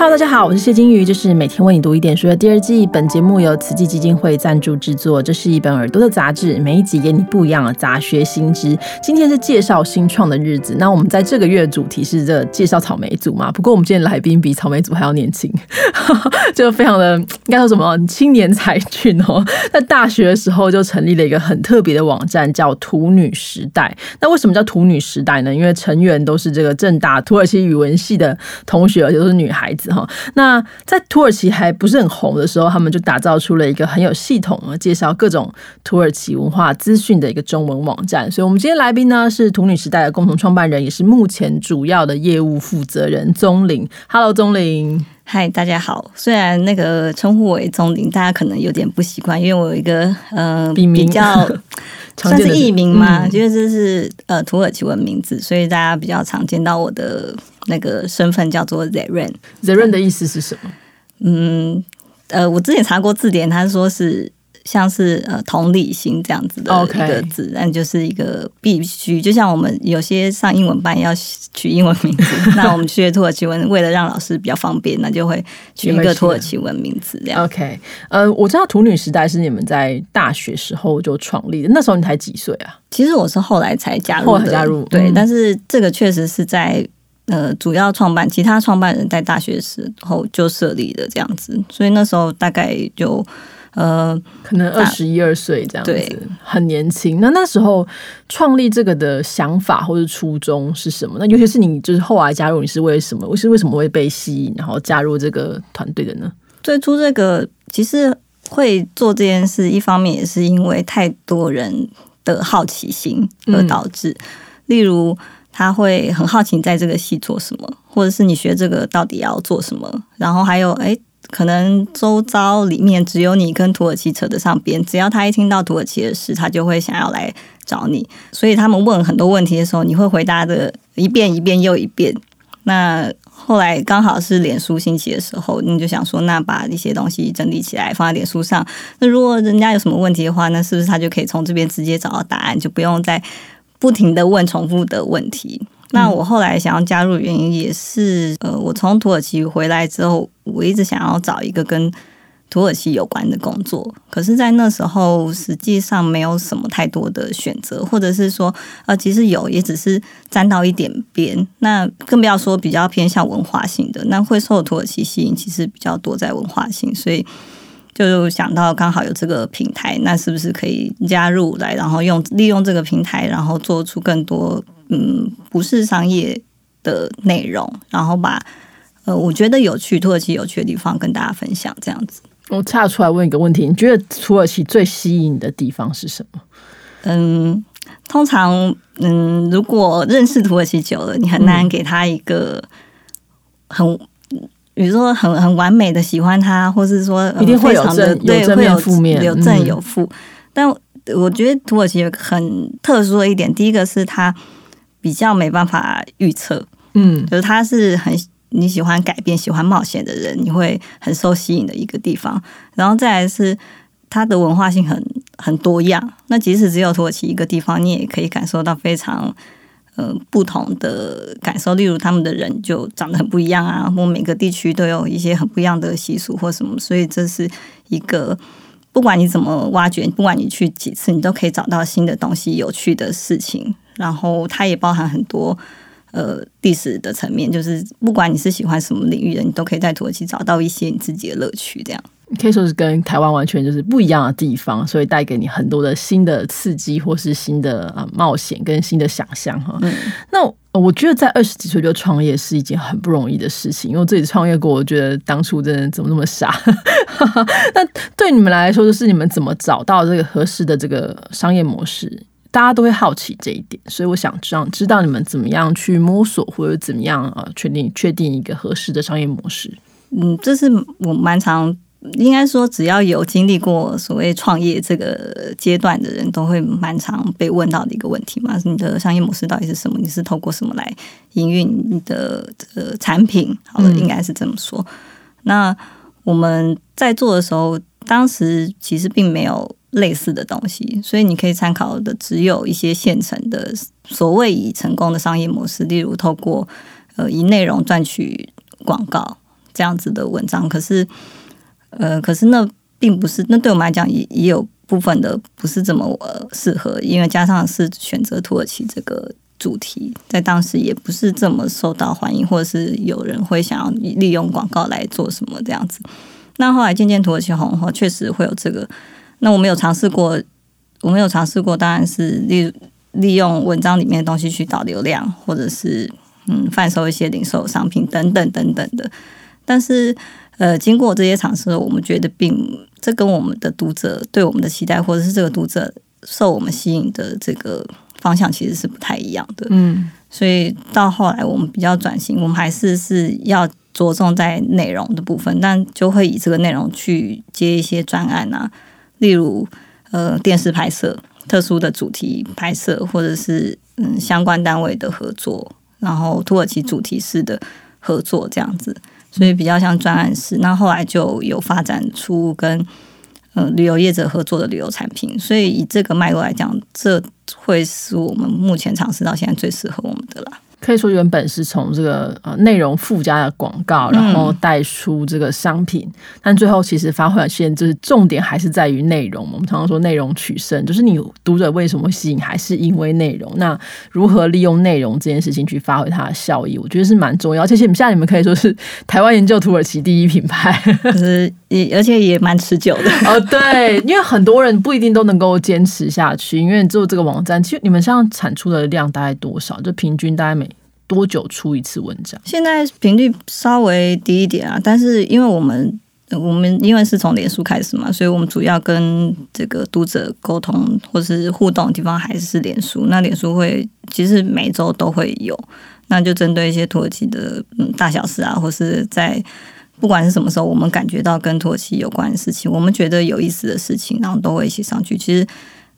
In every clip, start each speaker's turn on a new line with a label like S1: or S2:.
S1: Hello，大家好，我是谢金鱼，这是每天为你读一点书的第二季。本节目由慈济基金会赞助制作。这是一本耳朵的杂志，每一集给你不一样的杂学新知。今天是介绍新创的日子，那我们在这个月的主题是这介绍草莓组嘛？不过我们今天来宾比草莓组还要年轻，就非常的应该说什么青年才俊哦。在大学的时候就成立了一个很特别的网站，叫土女时代。那为什么叫土女时代呢？因为成员都是这个正大土耳其语文系的同学，而且都是女孩子。那在土耳其还不是很红的时候，他们就打造出了一个很有系统啊介绍各种土耳其文化资讯的一个中文网站。所以，我们今天来宾呢是土女时代的共同创办人，也是目前主要的业务负责人宗玲。Hello，宗玲。
S2: 嗨，大家好。虽然那个称呼为钟林，大家可能有点不习惯，因为我有一个呃比较 算是艺名嘛，因为这是呃土耳其文名字，所以大家比较常见到我的。那个身份叫做 Zeren，Zeren
S1: 的意思是什么？
S2: 嗯，呃，我之前查过字典，他说是像是呃同理心这样子的一个字，但就是一个必须，就像我们有些上英文班要取英文名字，那我们学土耳其文，为了让老师比较方便，那就会取一个土耳其文名字这样。
S1: OK，呃，我知道土女时代是你们在大学时候就创立的，那时候你才几岁啊？
S2: 其实我是后来才加入的，
S1: 加入
S2: 对，但是这个确实是在。呃，主要创办其他创办人在大学时候就设立的这样子，所以那时候大概就呃，
S1: 可能二十一二岁这样子，很年轻。那那时候创立这个的想法或者初衷是什么？那尤其是你就是后来加入，你是为什么？我是为什么会被吸引，然后加入这个团队的呢？
S2: 最初这个其实会做这件事，一方面也是因为太多人的好奇心而导致，例如。他会很好奇在这个戏做什么，或者是你学这个到底要做什么。然后还有，哎，可能周遭里面只有你跟土耳其扯得上边，只要他一听到土耳其的事，他就会想要来找你。所以他们问很多问题的时候，你会回答的一遍一遍又一遍。那后来刚好是脸书兴起的时候，你就想说，那把一些东西整理起来放在脸书上。那如果人家有什么问题的话，那是不是他就可以从这边直接找到答案，就不用再。不停的问重复的问题，那我后来想要加入原因也是，呃，我从土耳其回来之后，我一直想要找一个跟土耳其有关的工作，可是，在那时候实际上没有什么太多的选择，或者是说，呃，其实有，也只是沾到一点边，那更不要说比较偏向文化性的，那会受土耳其吸引，其实比较多在文化性，所以。就想到刚好有这个平台，那是不是可以加入来，然后用利用这个平台，然后做出更多嗯不是商业的内容，然后把呃我觉得有趣土耳其有趣的地方跟大家分享，这样子。
S1: 我岔出来问一个问题，你觉得土耳其最吸引你的地方是什么？
S2: 嗯，通常嗯，如果认识土耳其久了，你很难给他一个很。比如说很很完美的喜欢他，或是说
S1: 一定会有正
S2: 对
S1: 会有负面
S2: 有正有负，但我觉得土耳其有很特殊的一点，第一个是他比较没办法预测，嗯，就是他是很你喜欢改变、喜欢冒险的人，你会很受吸引的一个地方。然后再来是它的文化性很很多样，那即使只有土耳其一个地方，你也可以感受到非常。呃，不同的感受，例如他们的人就长得很不一样啊，或每个地区都有一些很不一样的习俗或什么，所以这是一个不管你怎么挖掘，不管你去几次，你都可以找到新的东西、有趣的事情。然后它也包含很多呃历史的层面，就是不管你是喜欢什么领域的，你都可以在土耳其找到一些你自己的乐趣，这样。
S1: 可以说是跟台湾完全就是不一样的地方，所以带给你很多的新的刺激，或是新的啊冒险跟新的想象哈。那我觉得在二十几岁就创业是一件很不容易的事情，因为自己创业过，我觉得当初真的怎么那么傻。那对你们来说，就是你们怎么找到这个合适的这个商业模式？大家都会好奇这一点，所以我想知道知道你们怎么样去摸索，或者怎么样啊确定确定一个合适的商业模式。
S2: 嗯，这是我蛮常。应该说，只要有经历过所谓创业这个阶段的人，都会蛮常被问到的一个问题嘛：你的商业模式到底是什么？你是透过什么来营运你的呃产品？好了，应该是这么说。那我们在做的时候，当时其实并没有类似的东西，所以你可以参考的只有一些现成的所谓已成功的商业模式，例如透过呃以内容赚取广告。这样子的文章，可是呃，可是那并不是，那对我们来讲也也有部分的不是这么适合，因为加上是选择土耳其这个主题，在当时也不是这么受到欢迎，或者是有人会想要利用广告来做什么这样子。那后来渐渐土耳其红后，确实会有这个。那我们有尝试过，我们有尝试过，当然是利利用文章里面的东西去导流量，或者是嗯贩售一些零售商品等等等等的。但是呃，经过这些尝试，我们觉得并这跟我们的读者对我们的期待，或者是这个读者受我们吸引的这个方向，其实是不太一样的。嗯，所以到后来我们比较转型，我们还是是要。着重在内容的部分，但就会以这个内容去接一些专案啊，例如呃电视拍摄、特殊的主题拍摄，或者是嗯相关单位的合作，然后土耳其主题式的合作这样子，所以比较像专案式。那后来就有发展出跟呃旅游业者合作的旅游产品，所以以这个脉络来讲，这会是我们目前尝试到现在最适合我们的啦。
S1: 可以说原本是从这个呃内容附加的广告，然后带出这个商品，但最后其实发挥现就是重点还是在于内容。我们常常说内容取胜，就是你读者为什么吸引，还是因为内容。那如何利用内容这件事情去发挥它的效益，我觉得是蛮重要。而且现在你们可以说是台湾研究土耳其第一品牌，
S2: 就是也而且也蛮持久的
S1: 哦。对，因为很多人不一定都能够坚持下去，因为做这个网站，其实你们像产出的量大概多少？就平均大概每多久出一次文章？
S2: 现在频率稍微低一点啊，但是因为我们我们因为是从脸书开始嘛，所以我们主要跟这个读者沟通或是互动的地方还是脸书。那脸书会其实每周都会有，那就针对一些土耳其的嗯大小事啊，或是在不管是什么时候，我们感觉到跟土耳其有关的事情，我们觉得有意思的事情，然后都会一起上去。其实。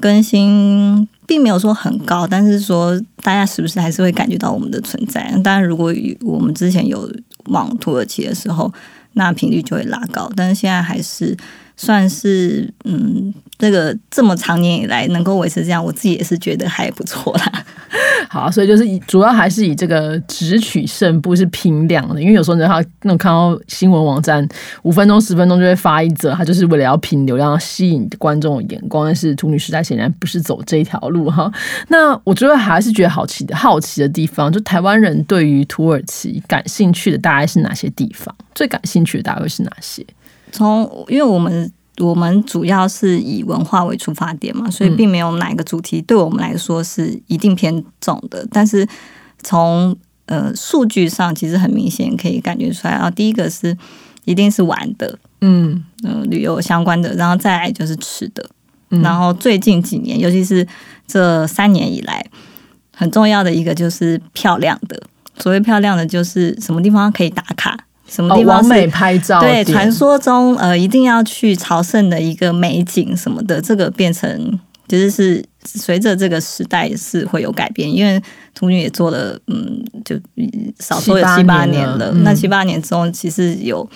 S2: 更新并没有说很高，但是说大家是不是还是会感觉到我们的存在？当然，如果我们之前有往土耳其的时候，那频率就会拉高，但是现在还是算是嗯。这个这么长年以来能够维持这样，我自己也是觉得还不错啦。
S1: 好，所以就是主要还是以这个只取胜，不是拼量的。因为有时候你他那种看到新闻网站五分钟、十分钟就会发一则，他就是为了要拼流量、吸引观众的眼光。但是图女时代显然不是走这条路哈。那我觉得还是觉得好奇的好奇的地方，就台湾人对于土耳其感兴趣的大概是哪些地方？最感兴趣的大概是哪些？
S2: 从因为我们。我们主要是以文化为出发点嘛，所以并没有哪个主题对我们来说是一定偏重的。但是从呃数据上，其实很明显可以感觉出来啊。第一个是一定是玩的，嗯，呃，旅游相关的，然后再来就是吃的。然后最近几年，尤其是这三年以来，很重要的一个就是漂亮的。所谓漂亮的，就是什么地方可以打卡。什么地方
S1: 美拍照？
S2: 对，传说中呃一定要去朝圣的一个美景什么的，这个变成其实是随着这个时代是会有改变，因为图女也做了嗯，就少说有七八年了，那七八年中其实有。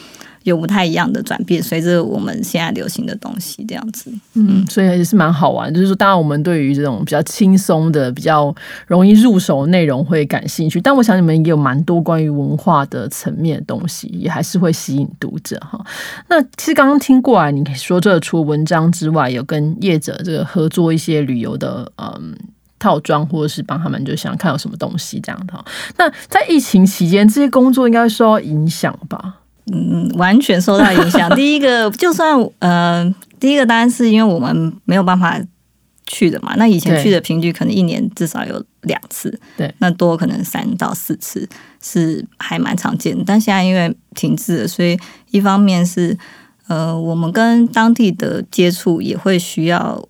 S2: 有不太一样的转变，随着我们现在流行的东西这样子，
S1: 嗯，所以也是蛮好玩。就是说，当然我们对于这种比较轻松的、比较容易入手内容会感兴趣，但我想你们也有蛮多关于文化的层面的东西，也还是会吸引读者哈。那其实刚刚听过来，你说这除了文章之外，有跟业者这个合作一些旅游的嗯套装，或者是帮他们就想看有什么东西这样的。那在疫情期间，这些工作应该受到影响吧？
S2: 嗯，完全受到影响。第一个，就算呃，第一个当然是因为我们没有办法去的嘛。那以前去的频率可能一年至少有两次，
S1: 对，
S2: 那多可能三到四次是还蛮常见的。但现在因为停滞了，所以一方面是呃，我们跟当地的接触也会需要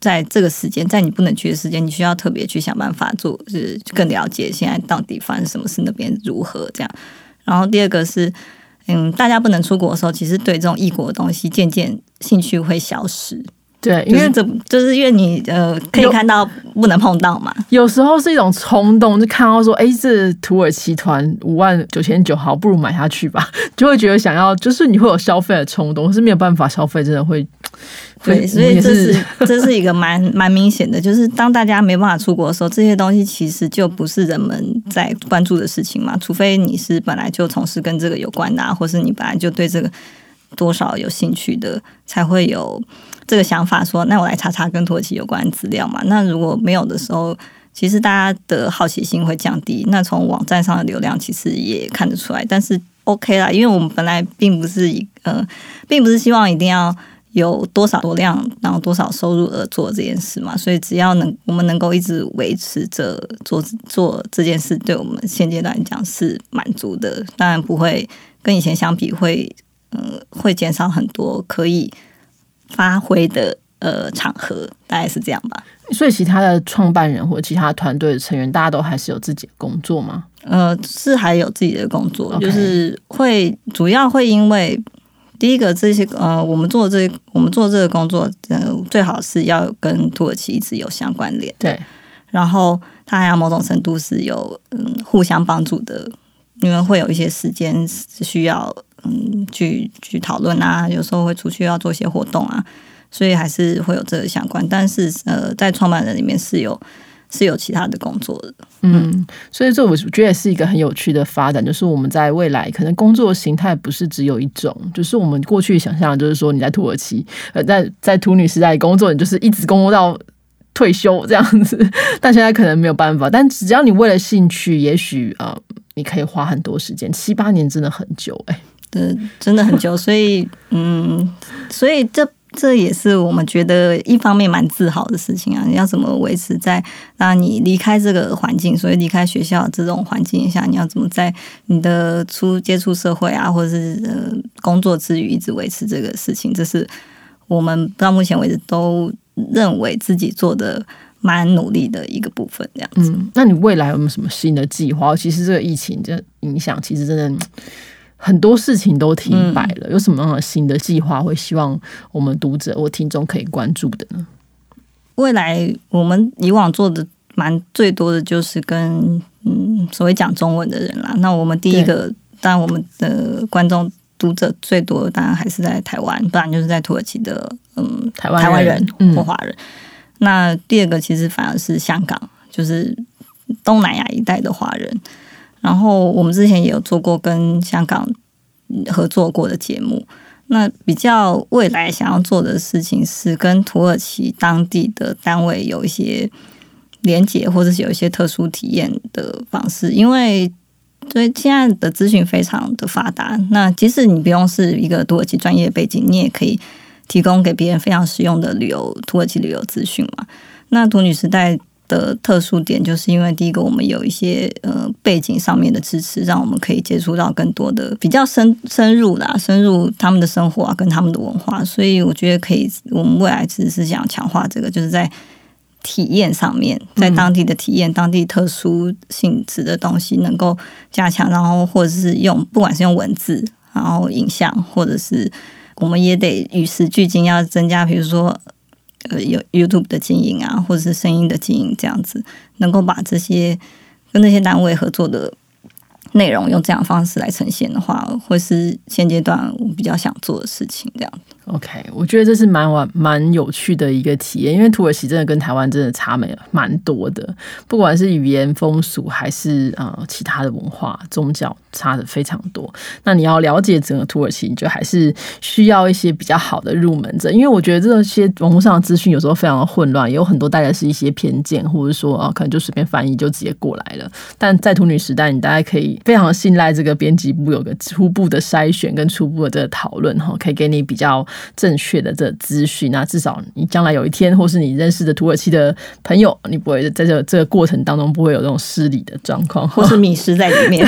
S2: 在这个时间，在你不能去的时间，你需要特别去想办法做，是更了解现在到底发生什么事，那边如何这样。然后第二个是。嗯，大家不能出国的时候，其实对这种异国的东西渐渐兴趣会消失。
S1: 对，因为
S2: 因为这就是因为你呃可以看到不能碰到嘛，
S1: 有时候是一种冲动，就看到说，哎，这土耳其团五万九千九，好，不如买下去吧，就会觉得想要，就是你会有消费的冲动，是没有办法消费，真的会。
S2: 对，所以这
S1: 是
S2: 是这是一个蛮 蛮明显的，就是当大家没办法出国的时候，这些东西其实就不是人们在关注的事情嘛，除非你是本来就从事跟这个有关的、啊，或是你本来就对这个多少有兴趣的，才会有这个想法说，那我来查查跟土耳其有关的资料嘛。那如果没有的时候，其实大家的好奇心会降低。那从网站上的流量其实也看得出来，但是 OK 啦，因为我们本来并不是一呃，并不是希望一定要有多少多量，然后多少收入而做这件事嘛。所以只要能我们能够一直维持着做做这件事，对我们现阶段来讲是满足的。当然不会跟以前相比会呃会减少很多可以发挥的呃场合，大概是这样吧。
S1: 所以其他的创办人或者其他团队的成员，大家都还是有自己的工作吗？
S2: 呃，是还有自己的工作就是会主要会因为第一个这些呃，我们做这我们做这个工作，呃，最好是要跟土耳其一直有相关联，
S1: 对，
S2: 然后它还要某种程度是有嗯互相帮助的，你们会有一些时间是需要嗯去去讨论啊，有时候会出去要做一些活动啊，所以还是会有这个相关，但是呃，在创办人里面是有是有其他的工作的。
S1: 嗯，所以这我觉得也是一个很有趣的发展，就是我们在未来可能工作形态不是只有一种，就是我们过去想象就是说你在土耳其，呃，在在土女时代工作，你就是一直工作到退休这样子，但现在可能没有办法，但只要你为了兴趣，也许呃，你可以花很多时间，七八年真的很久哎、
S2: 对，真的很久，所以嗯，所以这这也是我们觉得一方面蛮自豪的事情啊。你要怎么维持在让你离开这个环境，所以离开学校这种环境下，你要怎么在你的出接触社会啊，或者是工作之余一直维持这个事情，这是我们到目前为止都认为自己做的蛮努力的一个部分，这样子。
S1: 那你未来有没有什么新的计划？其实这个疫情这影响，其实真的很多事情都停摆了。有什么样的新的计划会希望我们读者或听众可以关注的呢？
S2: 未来我们以往做的蛮最多的就是跟嗯所谓讲中文的人啦。那我们第一个，当然我们的观众读者最多，当然还是在台湾，不然就是在土耳其的嗯
S1: 台湾
S2: 台湾人
S1: 嗯
S2: 或华人。那第二个其实反而是香港，就是东南亚一带的华人。然后我们之前也有做过跟香港合作过的节目。那比较未来想要做的事情是跟土耳其当地的单位有一些连接，或者是有一些特殊体验的方式，因为所以现在的资讯非常的发达，那即使你不用是一个土耳其专业背景，你也可以提供给别人非常实用的旅游土耳其旅游资讯嘛。那土女时代的特殊点，就是因为第一个，我们有一些呃背景上面的支持，让我们可以接触到更多的比较深深入啦，深入他们的生活啊，跟他们的文化，所以我觉得可以，我们未来只是想强化这个，就是在体验上面，在当地的体验，当地特殊性质的东西能够加强，然后或者是用不管是用文字，然后影像，或者是我们也得与时俱进，要增加，比如说呃有 YouTube 的经营啊，或者是声音的经营，这样子能够把这些跟那些单位合作的内容用这样方式来呈现的话，会是现阶段我比较想做的事情。这样
S1: OK，我觉得这是蛮玩蛮有趣的一个体验，因为土耳其真的跟台湾真的差没蛮多的，不管是语言风俗还是呃其他的文化宗教，差的非常多。那你要了解整个土耳其，你就还是需要一些比较好的入门者，因为我觉得这些网络上的资讯有时候非常的混乱，也有很多带的是一些偏见，或者说啊、可能就随便翻译就直接过来了。但在土女时代，你大概可以非常信赖这个编辑部有个初步的筛选跟初步的这个讨论哈，可以给你比较正确的这资讯。那至少你将来有一天，或是你认识的土耳其的朋友，你不会在这个这个过程当中不会有这种失礼的状况，
S2: 或是迷失在里面。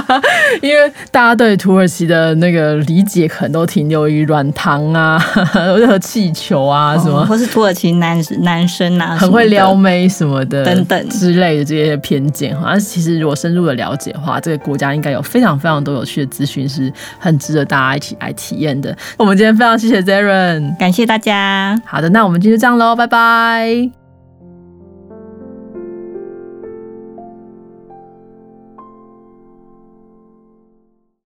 S1: 因为大家对土耳其的那个理解可能都停留于软糖啊、任何气球啊什么。
S2: 或是土耳其男男生啊，
S1: 很会撩妹什么的，
S2: 等等
S1: 之类的这些偏见哈。但是其实如果深入的了解的话，这个国家应该有非常非常多有趣的资讯，是很值得大家一起来体验的。我们今天非常谢谢 Zaren，
S2: 感谢大家。
S1: 好的，那我们今天就这样喽，拜拜。